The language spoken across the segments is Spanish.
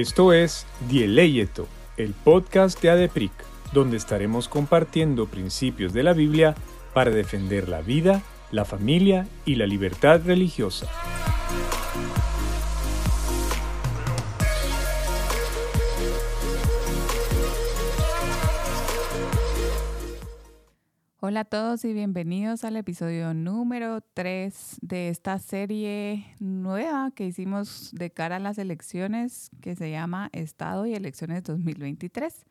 Esto es Dieleyeto, el podcast de ADEPRIC, donde estaremos compartiendo principios de la Biblia para defender la vida, la familia y la libertad religiosa. Hola a todos y bienvenidos al episodio número 3 de esta serie nueva que hicimos de cara a las elecciones que se llama Estado y Elecciones 2023.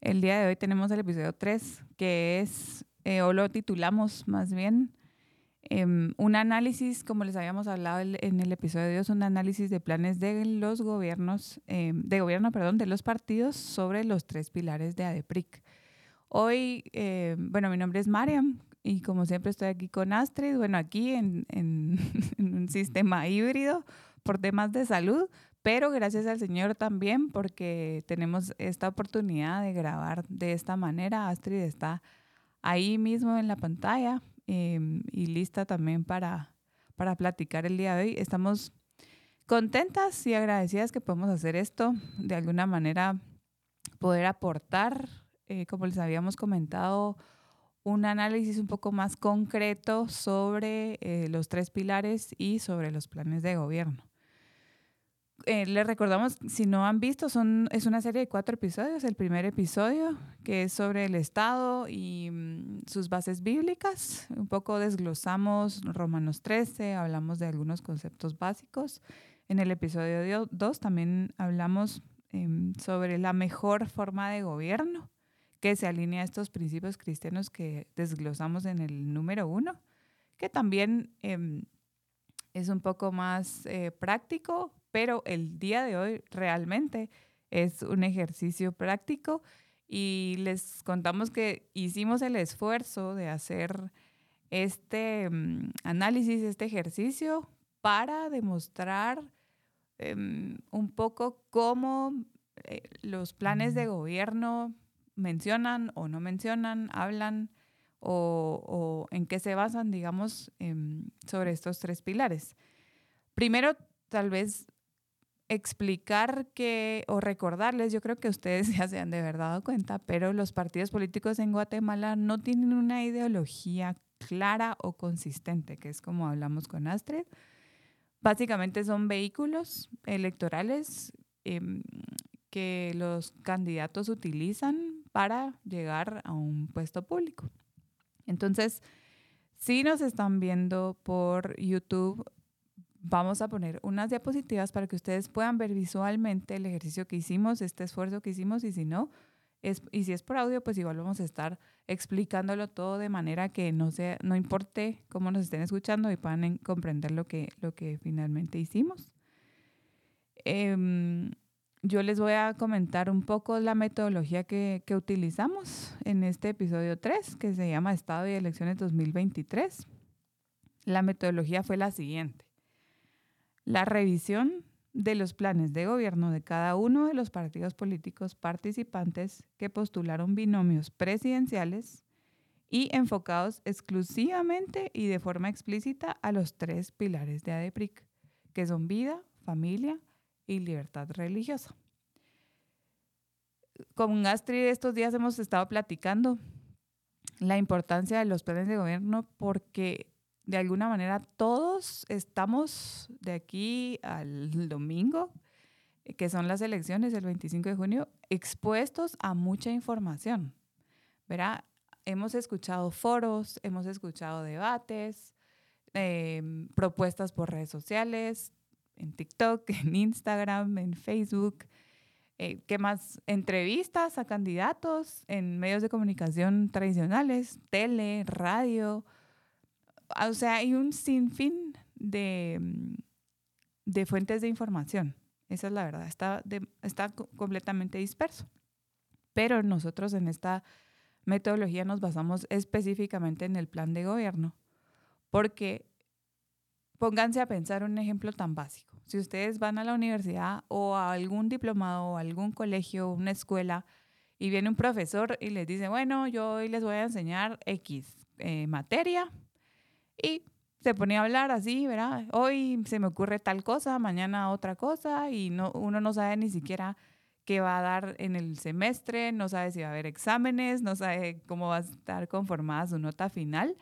El día de hoy tenemos el episodio 3 que es, eh, o lo titulamos más bien, em, un análisis, como les habíamos hablado en el episodio 2, un análisis de planes de los gobiernos, em, de gobierno, perdón, de los partidos sobre los tres pilares de ADEPRIC. Hoy, eh, bueno, mi nombre es Mariam y como siempre estoy aquí con Astrid, bueno, aquí en, un sistema híbrido por temas de salud, pero gracias al Señor también porque tenemos esta oportunidad de grabar de esta manera. Astrid está ahí mismo en la pantalla em, y lista también para, para platicar el día de hoy. Estamos contentas y agradecidas que podemos hacer esto, de alguna manera poder aportar eh, como les habíamos comentado, un análisis un poco más concreto sobre eh, los tres pilares y sobre los planes de gobierno. Eh, les recordamos, si no han visto, son, es una serie de cuatro episodios. El primer episodio, que es sobre el Estado y mm, sus bases bíblicas. Un poco desglosamos Romanos 13, hablamos de algunos conceptos básicos. En el episodio 2 también hablamos em, sobre la mejor forma de gobierno que se alinea a estos principios cristianos que desglosamos en el número uno, que también em, es un poco más eh, práctico, pero el día de hoy realmente es un ejercicio práctico y les contamos que hicimos el esfuerzo de hacer este em, análisis, este ejercicio para demostrar em, un poco cómo eh, los planes de gobierno mencionan o no mencionan, hablan o, en qué se basan, digamos, em, sobre estos tres pilares. Primero, tal vez explicar que o recordarles, yo creo que ustedes ya se han de verdad dado cuenta, pero los partidos políticos en Guatemala no tienen una ideología clara o consistente, que es como hablamos con Astrid. Básicamente son vehículos electorales em, que los candidatos utilizan para llegar a un puesto público. Entonces, si nos están viendo por YouTube, vamos a poner unas diapositivas para que ustedes puedan ver visualmente el ejercicio que hicimos, este esfuerzo que hicimos y si no, es, y si es por audio, pues igual vamos a estar explicándolo todo de manera que no, sea, no importe cómo nos estén escuchando y puedan comprender lo que, lo que finalmente hicimos. Eh, yo les voy a comentar un poco la metodología que, utilizamos en este episodio 3, que se llama Estado y Elecciones 2023. La metodología fue la siguiente. La revisión de los planes de gobierno de cada uno de los partidos políticos participantes que postularon binomios presidenciales y enfocados exclusivamente y de forma explícita a los tres pilares de ADEPRIC, que son vida, familia libertad religiosa. Con Astrid estos días hemos estado platicando la importancia de los planes de gobierno porque de alguna manera todos estamos de aquí al domingo, que son las elecciones del 25 de junio, expuestos a mucha información. ¿Verá? Hemos escuchado foros, hemos escuchado debates, em, propuestas por redes sociales, en TikTok, en Instagram, en Facebook. Eh, ¿Qué más? Entrevistas a candidatos en medios de comunicación tradicionales, tele, radio. O sea, hay un sinfín de, mm, de fuentes de información. Esa es la verdad. Está, está completamente disperso. Pero nosotros en esta metodología nos basamos específicamente en el plan de gobierno, porque pónganse a pensar un ejemplo tan básico. Si ustedes van a la universidad o a algún diplomado algún colegio, una escuela, y viene un profesor y les dice, bueno, yo hoy les voy a enseñar X eh, materia y se ponía a hablar así, ¿verdad? Hoy se me ocurre tal cosa, mañana otra cosa y no, uno no sabe ni siquiera qué va a dar en el semestre, no sabe si va a haber exámenes, no sabe cómo va a estar conformada su nota final.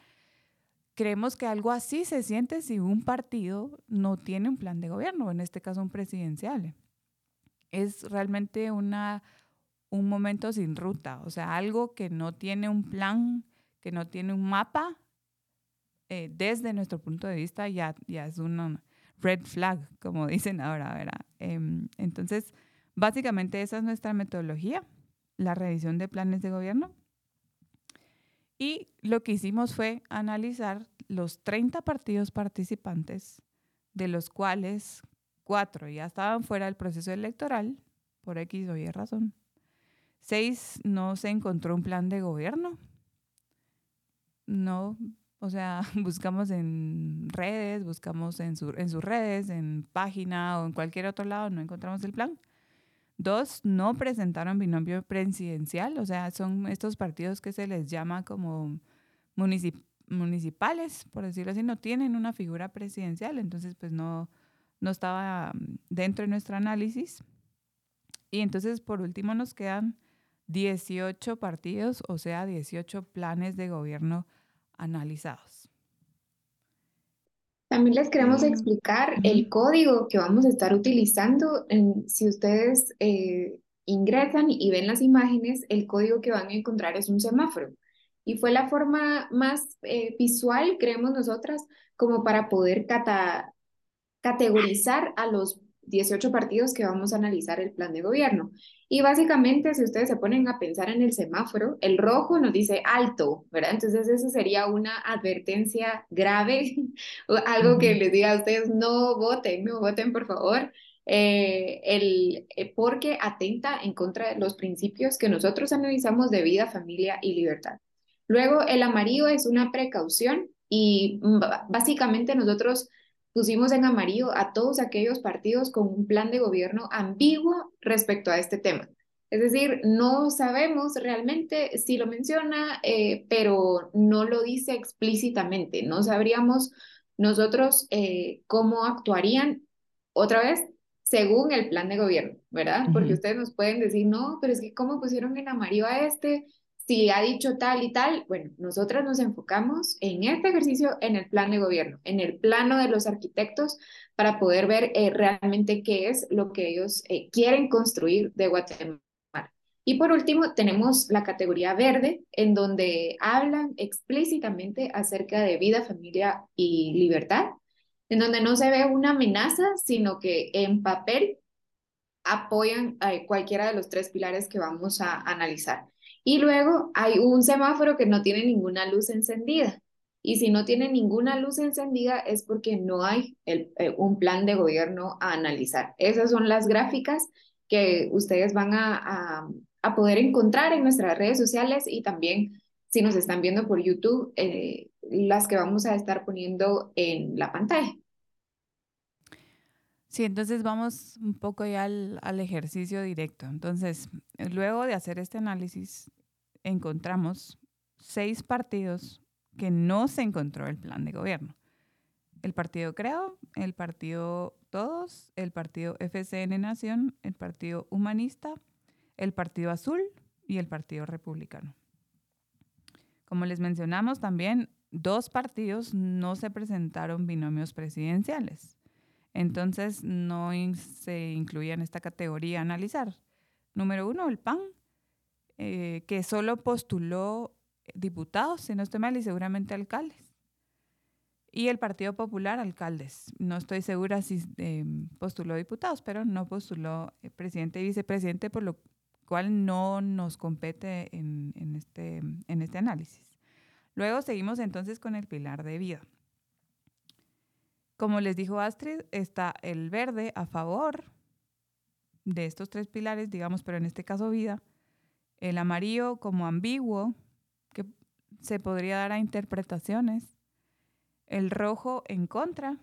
Creemos que algo así se siente si un partido no tiene un plan de gobierno, en este caso un presidencial. Es realmente una, un momento sin ruta, o sea, algo que no tiene un plan, que no tiene un mapa eh, desde nuestro punto de vista ya, ya es una red flag, como dicen ahora, ¿verdad? Em, entonces, básicamente esa es nuestra metodología, la revisión de planes de gobierno. Y lo que hicimos fue analizar los 30 partidos participantes, de los cuales cuatro ya estaban fuera del proceso electoral, por X o Y razón. Seis no se encontró un plan de gobierno. No o sea, buscamos en redes, buscamos en, en sus redes, en página o en cualquier otro lado, no encontramos el plan. Dos, no presentaron binomio presidencial, o sea, son estos partidos que se les llama como municipales, por decirlo así, no tienen una figura presidencial, entonces pues no, no estaba mm, dentro de nuestro análisis. Y entonces por último nos quedan 18 partidos, o sea, 18 planes de gobierno analizados. También les queremos explicar el código que vamos a estar utilizando. si ustedes eh, ingresan y ven las imágenes, el código que van a encontrar es un semáforo. Y fue la forma más eh, visual, creemos nosotras, como para poder categorizar a los 18 partidos que vamos a analizar el plan de gobierno. Y básicamente, si ustedes se ponen a pensar en el semáforo, el rojo nos dice alto, ¿verdad? Entonces, eso sería una advertencia grave, algo que les diga a ustedes, no voten, no voten, por favor. Eh, el, eh, porque atenta en contra de los principios que nosotros analizamos de vida, familia y libertad. Luego, el amarillo es una precaución y básicamente nosotros pusimos en amarillo a todos aquellos partidos con un plan de gobierno ambiguo respecto a este tema. Es decir, no sabemos realmente si lo menciona, eh, pero no lo dice explícitamente. No sabríamos nosotros eh, cómo actuarían otra vez según el plan de gobierno, ¿verdad? Porque ustedes nos pueden decir, no, pero es que cómo pusieron en amarillo a este, si ha dicho tal y tal, bueno, nosotras nos enfocamos en este ejercicio en el plan de gobierno, en el plano de los arquitectos, para poder ver eh, realmente qué es lo que ellos eh, quieren construir de Guatemala. Y por último, tenemos la categoría verde, en donde hablan explícitamente acerca de vida, familia y libertad, en donde no se ve una amenaza, sino que en papel apoyan a cualquiera de los tres pilares que vamos a analizar. Y luego hay un semáforo que no tiene ninguna luz encendida. Y si no tiene ninguna luz encendida es porque no hay el, eh, un plan de gobierno a analizar. Esas son las gráficas que ustedes van a, a, poder encontrar en nuestras redes sociales y también si nos están viendo por YouTube, eh, las que vamos a estar poniendo en la pantalla. Sí, entonces vamos un poco ya al, ejercicio directo. Entonces, luego de hacer este análisis, encontramos seis partidos que no se encontró el plan de gobierno. El partido Creo, el partido Todos, el partido FCN Nación, el partido Humanista, el partido Azul y el partido Republicano. Como les mencionamos también, dos partidos no se presentaron binomios presidenciales. Entonces no se incluía en esta categoría analizar. Número uno, el PAN, eh, que solo postuló diputados, si no estoy mal, y seguramente alcaldes. Y el Partido Popular, alcaldes. No estoy segura si eh, postuló diputados, pero no postuló eh, presidente y vicepresidente, por lo cual no nos compete en, este, en este análisis. Luego seguimos entonces con el pilar de vida. Como les dijo Astrid, está el verde a favor de estos tres pilares, digamos, pero en este caso vida. El amarillo como ambiguo, que se podría dar a interpretaciones. El rojo en contra.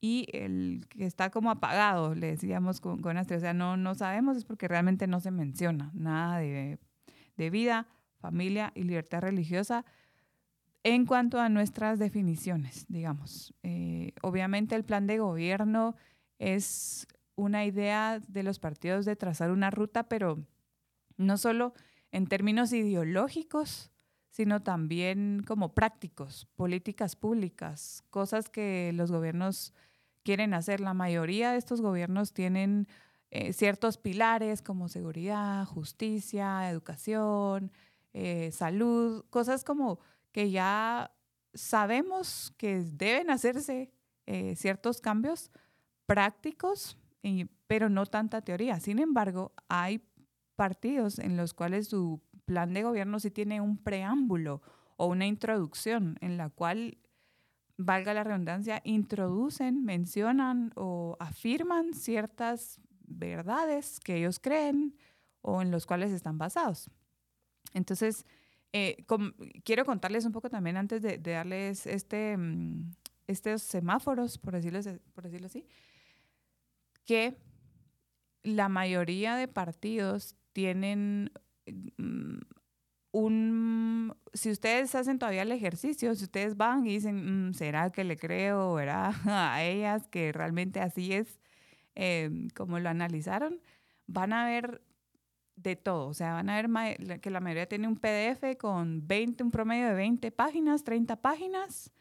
Y el que está como apagado, le decíamos con, Astrid. O sea, no, no sabemos, es porque realmente no se menciona nada de, de vida, familia y libertad religiosa En cuanto a nuestras definiciones, digamos, eh, obviamente el plan de gobierno es una idea de los partidos de trazar una ruta, pero no solo en términos ideológicos, sino también como prácticos, políticas públicas, cosas que los gobiernos quieren hacer. La mayoría de estos gobiernos tienen eh, ciertos pilares como seguridad, justicia, educación, eh, salud, cosas como que ya sabemos que deben hacerse eh, ciertos cambios prácticos, pero no tanta teoría. Sin embargo, hay partidos en los cuales su plan de gobierno sí tiene un preámbulo o una introducción en la cual, valga la redundancia, introducen, mencionan o afirman ciertas verdades que ellos creen o en los cuales están basados. Entonces, eh, quiero contarles un poco también antes de, darles este, mm, estos semáforos, por decirlo, por decirlo así, que la mayoría de partidos tienen mm, un, si ustedes hacen todavía el ejercicio, si ustedes van y dicen, mm, ¿será que le creo? ¿Verá a ellas que realmente así es eh, como lo analizaron? Van a ver de todo. O sea, van a ver que la mayoría tiene un PDF con 20, un promedio de 20 páginas, 30 páginas,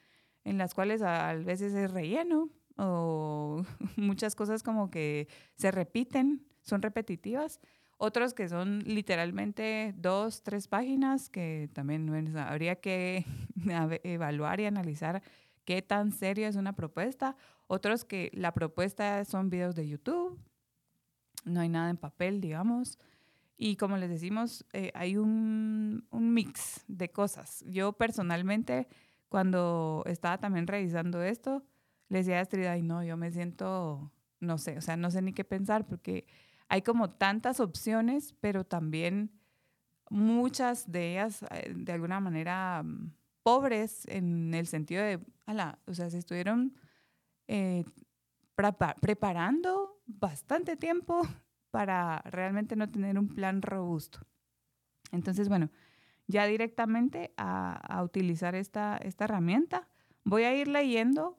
en las cuales a veces es relleno o muchas cosas como que se repiten, son repetitivas. Otros que son literalmente dos, tres páginas, que también habría que evaluar y analizar qué tan seria es una propuesta. Otros que la propuesta son videos de YouTube, no hay nada en papel, digamos. Y como les decimos, eh, hay un, un, mix de cosas. Yo personalmente, cuando estaba también revisando esto, le decía a Astrid, ay no, yo me siento, no sé, o sea, no sé ni qué pensar porque hay como tantas opciones, pero también muchas de ellas, eh, de alguna manera, mm, pobres en el sentido de, ala, o sea, se estuvieron eh, preparando bastante tiempo para realmente no tener un plan robusto. Entonces, bueno, ya directamente a, utilizar esta, esta herramienta, voy a ir leyendo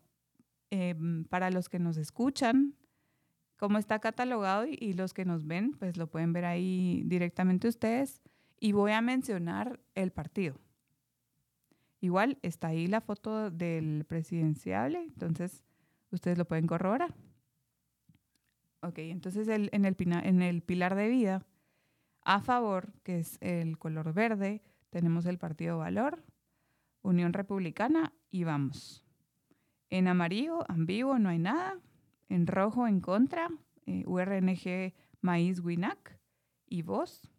em, para los que nos escuchan cómo está catalogado y, y, los que nos ven, pues lo pueden ver ahí directamente ustedes. Y voy a mencionar el partido. Igual está ahí la foto del presidenciable, entonces ustedes lo pueden corroborar. Ok, entonces en, el, pilar de vida, a favor, que es el color verde, tenemos el Partido Valor, Unión Republicana y vamos. En amarillo, ambiguo, no hay nada. En rojo, en contra, eh, URNG, Maíz, Winac y vos.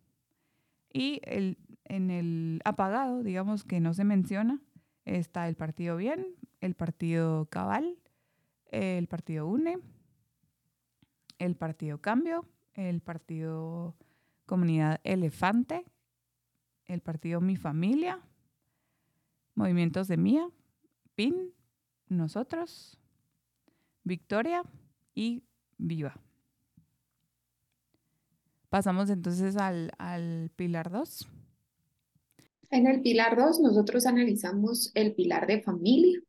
Y el, en el apagado, digamos que no se menciona, está el Partido Bien, el Partido Cabal, el Partido UNE, el Partido Cambio, el Partido Comunidad Elefante, el Partido Mi Familia, Movimientos de Mía, PIN, Nosotros, Victoria y Viva. Pasamos entonces al, al pilar 2. En el pilar 2 nosotros analizamos el pilar de familia.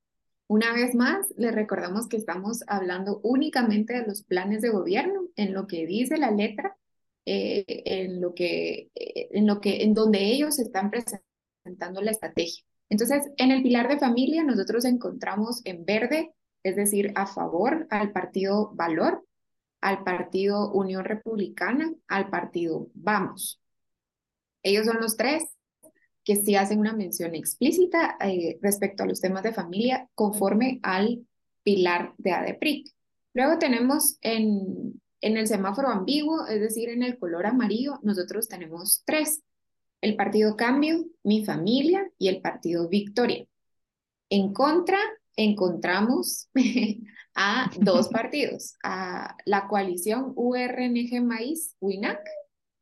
Una vez más, les recordamos que estamos hablando únicamente de los planes de gobierno, en lo que dice la letra, eh, en lo que, eh, en lo que, en donde ellos están presentando la estrategia. Entonces, en el pilar de familia, nosotros encontramos en verde, es decir, a favor al partido Valor, al partido Unión Republicana, al partido Vamos. Ellos son los tres que sí hacen una mención explícita eh, respecto a los temas de familia conforme al pilar de ADEPRIC. Luego tenemos en, en el semáforo ambiguo, es decir, en el color amarillo, nosotros tenemos tres. El partido Cambio, Mi Familia y el partido Victoria. En contra, encontramos a dos partidos, a la coalición URNG Maíz, WINAC,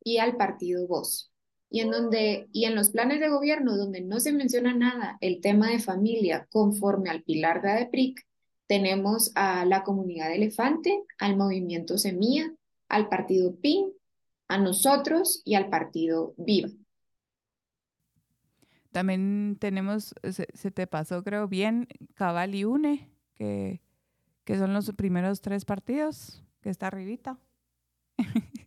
y al partido Voz y en donde y en los planes de gobierno donde no se menciona nada el tema de familia conforme al pilar de ADEPRIC, tenemos a la comunidad elefante, al movimiento Semilla, al partido PIN, a nosotros y al partido Viva. También tenemos, se, te pasó creo bien, Cabal y UNE, que, que son los primeros tres partidos, que está arribita.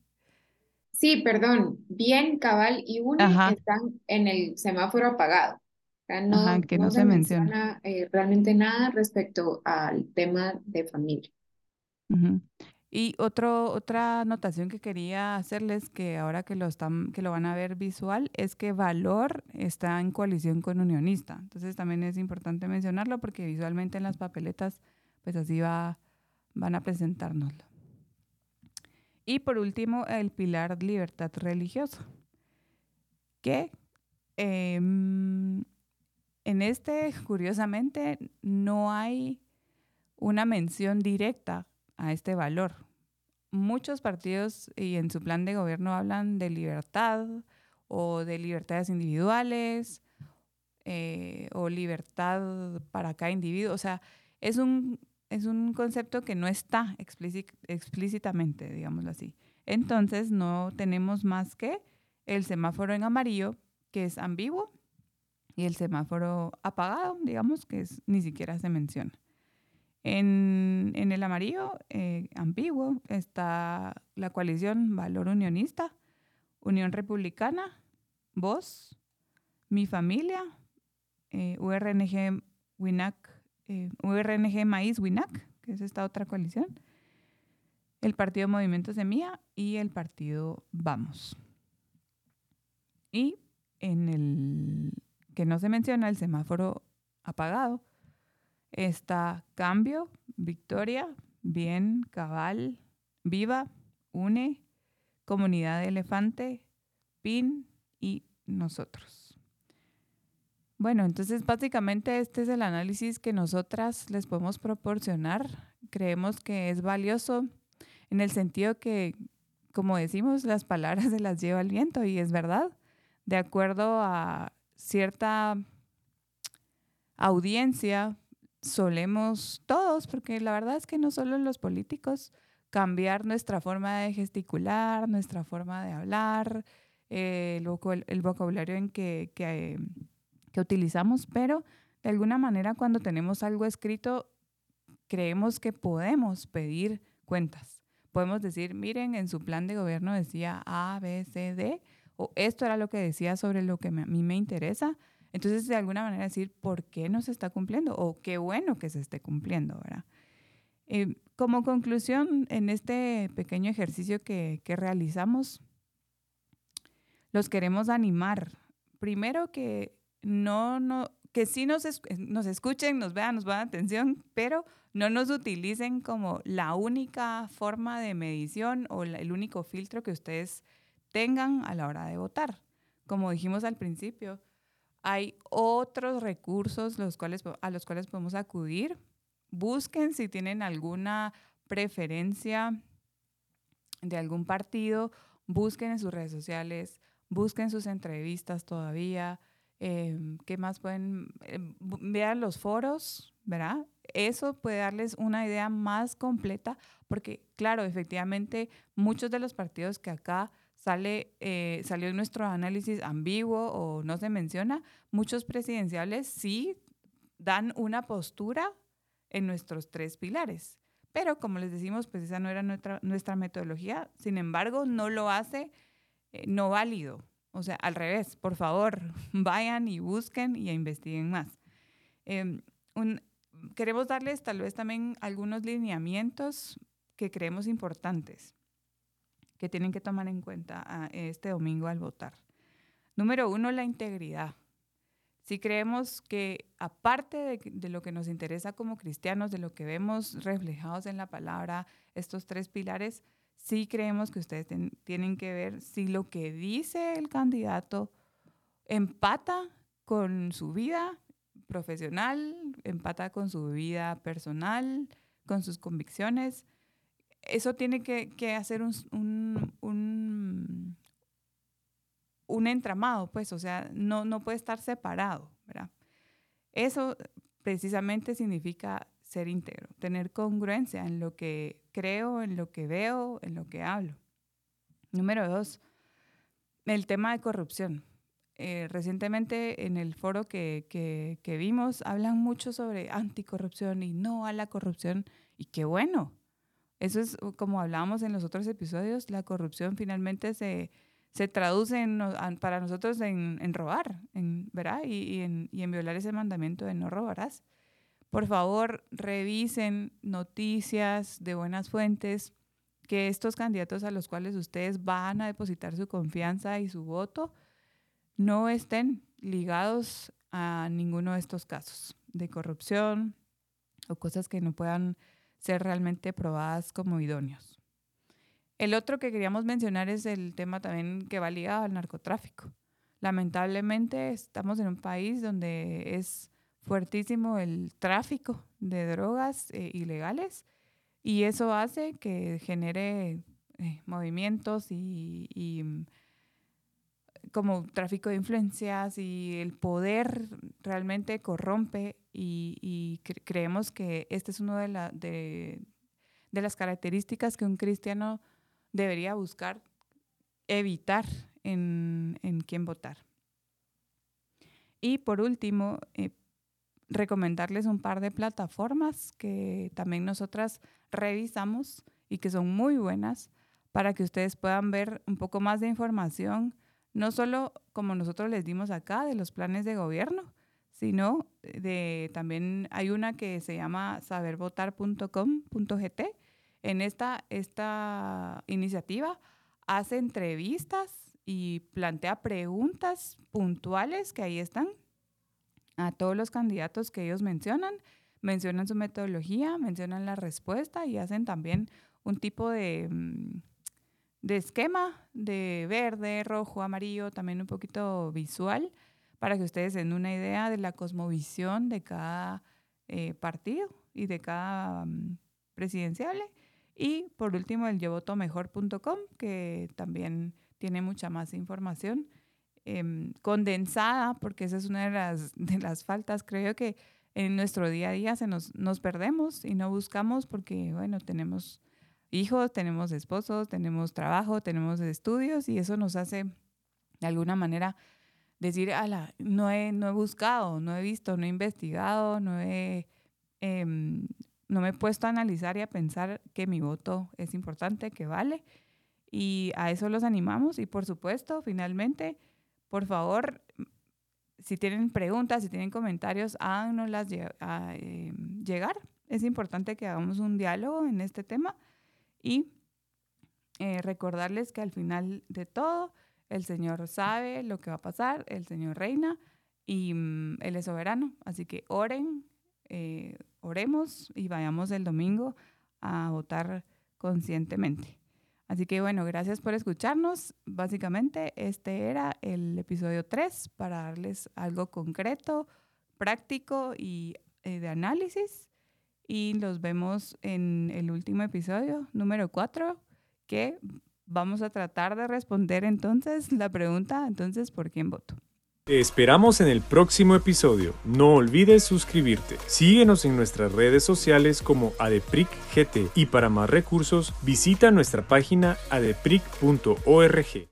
Sí, perdón, bien, Cabal y UNE están en el semáforo apagado. no, que no, se, menciona, eh, realmente nada respecto al tema de familia. Y otro, otra anotación que quería hacerles, que ahora que lo, están, que lo van a ver visual, es que Valor está en coalición con Unionista. Entonces también es importante mencionarlo porque visualmente en las papeletas, pues así va, van a presentárnoslo. Y por último, el pilar libertad religiosa, que em, en este, curiosamente, no hay una mención directa a este valor. Muchos partidos y en su plan de gobierno hablan de libertad o de libertades individuales eh, o libertad para cada individuo. O sea, es un, es un concepto que no está explícitamente, digámoslo así. Entonces no tenemos más que el semáforo en amarillo, que es ambiguo, y el semáforo apagado, digamos, que es, ni siquiera se menciona. En, el amarillo, eh, ambiguo, está la coalición Valor Unionista, Unión Republicana, Voz, Mi Familia, eh, URNG WINAC, eh, URNG Maíz WINAC, que es esta otra coalición, el Partido Movimiento Semilla y el Partido Vamos. Y en el que no se menciona el semáforo apagado, está Cambio, Victoria, Bien, Cabal, Viva, Une, Comunidad de Elefante, PIN y nosotros. Bueno, entonces básicamente este es el análisis que nosotras les podemos proporcionar. Creemos que es valioso en el sentido que, como decimos, las palabras se las lleva el viento y es verdad. De acuerdo a cierta audiencia, solemos todos, porque la verdad es que no solo los políticos, cambiar nuestra forma de gesticular, nuestra forma de hablar, eh, el, vocabulario en que, que, que utilizamos, pero de alguna manera cuando tenemos algo escrito, creemos que podemos pedir cuentas. Podemos decir, miren, en su plan de gobierno decía A, B, C, D, o esto era lo que decía sobre lo que a mí me interesa, entonces, de alguna manera decir, ¿por qué no se está cumpliendo? O qué bueno que se esté cumpliendo, ¿verdad? Eh, como conclusión, en este pequeño ejercicio que, realizamos, los queremos animar. Primero que no, no, que sí nos, nos escuchen, nos vean, nos vean atención, pero no nos utilicen como la única forma de medición o el único filtro que ustedes tengan a la hora de votar. Como dijimos al principio, hay otros recursos los cuales, a los cuales podemos acudir. Busquen si tienen alguna preferencia de algún partido, busquen en sus redes sociales, busquen sus entrevistas todavía. Em, ¿Qué más pueden? Eh, los foros, ¿verdad? Eso puede darles una idea más completa, porque claro, efectivamente, muchos de los partidos que acá sale, eh, salió en nuestro análisis ambiguo o no se menciona, muchos presidenciales sí dan una postura en nuestros tres pilares. Pero como les decimos, pues esa no era nuestra, nuestra metodología, sin embargo, no lo hace eh, no válido. O sea, al revés, por favor, vayan y busquen y investiguen más. Em, queremos darles tal vez también algunos lineamientos que creemos importantes que tienen que tomar en cuenta ah, este domingo al votar. Número uno, la integridad. Si creemos que aparte de, lo que nos interesa como cristianos, de lo que vemos reflejados en la palabra, estos tres pilares, sí creemos que ustedes tienen que ver si lo que dice el candidato empata con su vida profesional, empata con su vida personal, con sus convicciones, eso tiene que, hacer un, un, entramado, pues, o sea, no, no puede estar separado, ¿verdad? Eso precisamente significa ser íntegro, tener congruencia en lo que creo, en lo que veo, en lo que hablo. Número dos, el tema de corrupción. eh, recientemente en el foro que, que, vimos hablan mucho sobre anticorrupción y no a la corrupción y qué bueno. Eso es como hablábamos en los otros episodios, la corrupción finalmente se, se traduce en, para nosotros en, robar, en, ¿verdad? Y en violar ese mandamiento de no robarás. Por favor, revisen noticias de buenas fuentes, que estos candidatos a los cuales ustedes van a depositar su confianza y su voto no estén ligados a ninguno de estos casos de corrupción o cosas que no puedan ser realmente probadas como idóneos. El otro que queríamos mencionar es el tema también que va ligado al narcotráfico. Lamentablemente estamos en un país donde es fuertísimo el tráfico de drogas eh, ilegales y eso hace que genere eh, movimientos y, mm, como tráfico de influencias y el poder realmente corrompe y, creemos que esta es una de, la, de, de, las características que un cristiano debería buscar evitar en, en quién votar. Y por último, eh, recomendarles un par de plataformas que también nosotras revisamos y que son muy buenas para que ustedes puedan ver un poco más de información no solo como nosotros les dimos acá de los planes de gobierno, sino de también hay una que se llama sabervotar.com.gt. En esta, esta iniciativa hace entrevistas y plantea preguntas puntuales que ahí están a todos los candidatos que ellos mencionan, mencionan su metodología, mencionan la respuesta y hacen también un tipo de, mm, de esquema de verde, rojo, amarillo, también un poquito visual, para que ustedes den una idea de la cosmovisión de cada eh, partido y de cada um, presidenciable. Y por último, el yovotomejor.com, que también tiene mucha más información eh, condensada, porque esa es una de las, de las faltas, creo que en nuestro día a día se nos, nos perdemos y no buscamos porque, bueno, tenemos hijos, tenemos esposos, tenemos trabajo, tenemos estudios y eso nos hace de alguna manera decir, ala, no he, no he buscado, no he visto, no he investigado, no he, em, no me he puesto a analizar y a pensar que mi voto es importante, que vale. Y a eso los animamos y por supuesto, finalmente, por favor, si tienen preguntas, si tienen comentarios, háganoslas em, llegar. Es importante que hagamos un diálogo en este tema y eh, recordarles que al final de todo, el Señor sabe lo que va a pasar, el Señor reina y mm, Él es soberano. Así que oren, eh, oremos y vayamos el domingo a votar conscientemente. Así que bueno, gracias por escucharnos. Básicamente este era el episodio 3 para darles algo concreto, práctico y eh, de análisis y los vemos en el último episodio, número 4, que vamos a tratar de responder entonces la pregunta, entonces, ¿por quién voto? Te esperamos en el próximo episodio. No olvides suscribirte. Síguenos en nuestras redes sociales como AdepricGT y para más recursos visita nuestra página adepric.org.